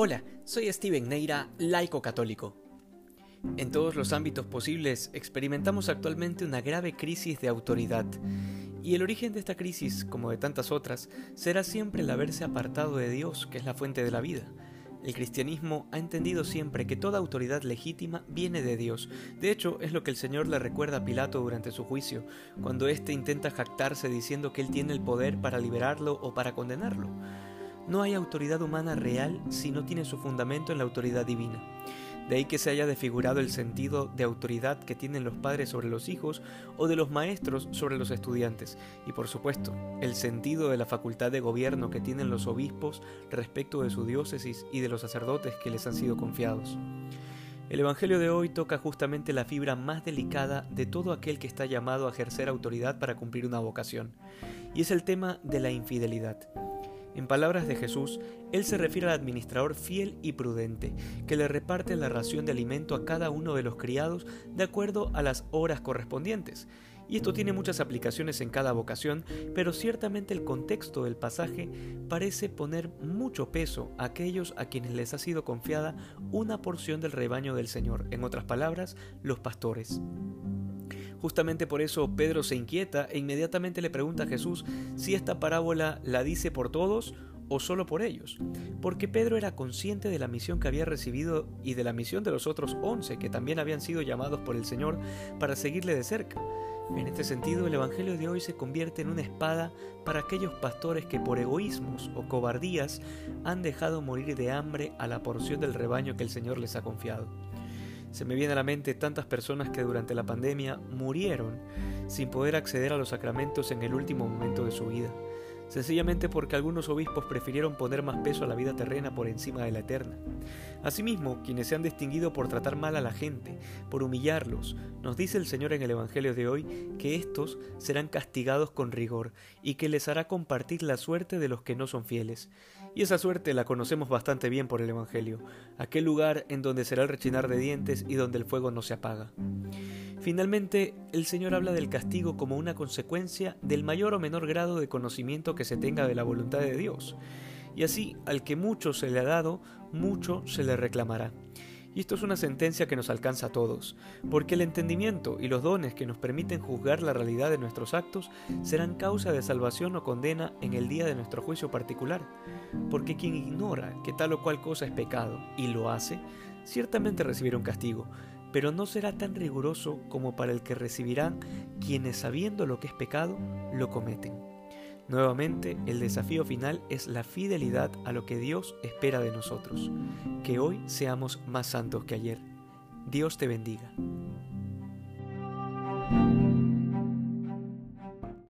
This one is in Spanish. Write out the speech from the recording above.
Hola, soy Steven Neira, laico católico. En todos los ámbitos posibles experimentamos actualmente una grave crisis de autoridad, y el origen de esta crisis, como de tantas otras, será siempre el haberse apartado de Dios, que es la fuente de la vida. El cristianismo ha entendido siempre que toda autoridad legítima viene de Dios. De hecho, es lo que el Señor le recuerda a Pilato durante su juicio, cuando éste intenta jactarse diciendo que él tiene el poder para liberarlo o para condenarlo. No hay autoridad humana real si no tiene su fundamento en la autoridad divina. De ahí que se haya desfigurado el sentido de autoridad que tienen los padres sobre los hijos o de los maestros sobre los estudiantes, y por supuesto, el sentido de la facultad de gobierno que tienen los obispos respecto de su diócesis y de los sacerdotes que les han sido confiados. El Evangelio de hoy toca justamente la fibra más delicada de todo aquel que está llamado a ejercer autoridad para cumplir una vocación, y es el tema de la infidelidad. En palabras de Jesús, Él se refiere al administrador fiel y prudente, que le reparte la ración de alimento a cada uno de los criados de acuerdo a las horas correspondientes. Y esto tiene muchas aplicaciones en cada vocación, pero ciertamente el contexto del pasaje parece poner mucho peso a aquellos a quienes les ha sido confiada una porción del rebaño del Señor, en otras palabras, los pastores. Justamente por eso Pedro se inquieta e inmediatamente le pregunta a Jesús si esta parábola la dice por todos o solo por ellos, porque Pedro era consciente de la misión que había recibido y de la misión de los otros once que también habían sido llamados por el Señor para seguirle de cerca. En este sentido, el Evangelio de hoy se convierte en una espada para aquellos pastores que por egoísmos o cobardías han dejado morir de hambre a la porción del rebaño que el Señor les ha confiado. Se me viene a la mente tantas personas que durante la pandemia murieron sin poder acceder a los sacramentos en el último momento de su vida sencillamente porque algunos obispos prefirieron poner más peso a la vida terrena por encima de la eterna. Asimismo, quienes se han distinguido por tratar mal a la gente, por humillarlos, nos dice el Señor en el Evangelio de hoy que éstos serán castigados con rigor y que les hará compartir la suerte de los que no son fieles. Y esa suerte la conocemos bastante bien por el Evangelio, aquel lugar en donde será el rechinar de dientes y donde el fuego no se apaga. Finalmente, el Señor habla del castigo como una consecuencia del mayor o menor grado de conocimiento que se tenga de la voluntad de Dios. Y así, al que mucho se le ha dado, mucho se le reclamará. Y esto es una sentencia que nos alcanza a todos, porque el entendimiento y los dones que nos permiten juzgar la realidad de nuestros actos serán causa de salvación o condena en el día de nuestro juicio particular. Porque quien ignora que tal o cual cosa es pecado y lo hace, ciertamente recibirá un castigo, pero no será tan riguroso como para el que recibirán quienes sabiendo lo que es pecado, lo cometen. Nuevamente, el desafío final es la fidelidad a lo que Dios espera de nosotros, que hoy seamos más santos que ayer. Dios te bendiga.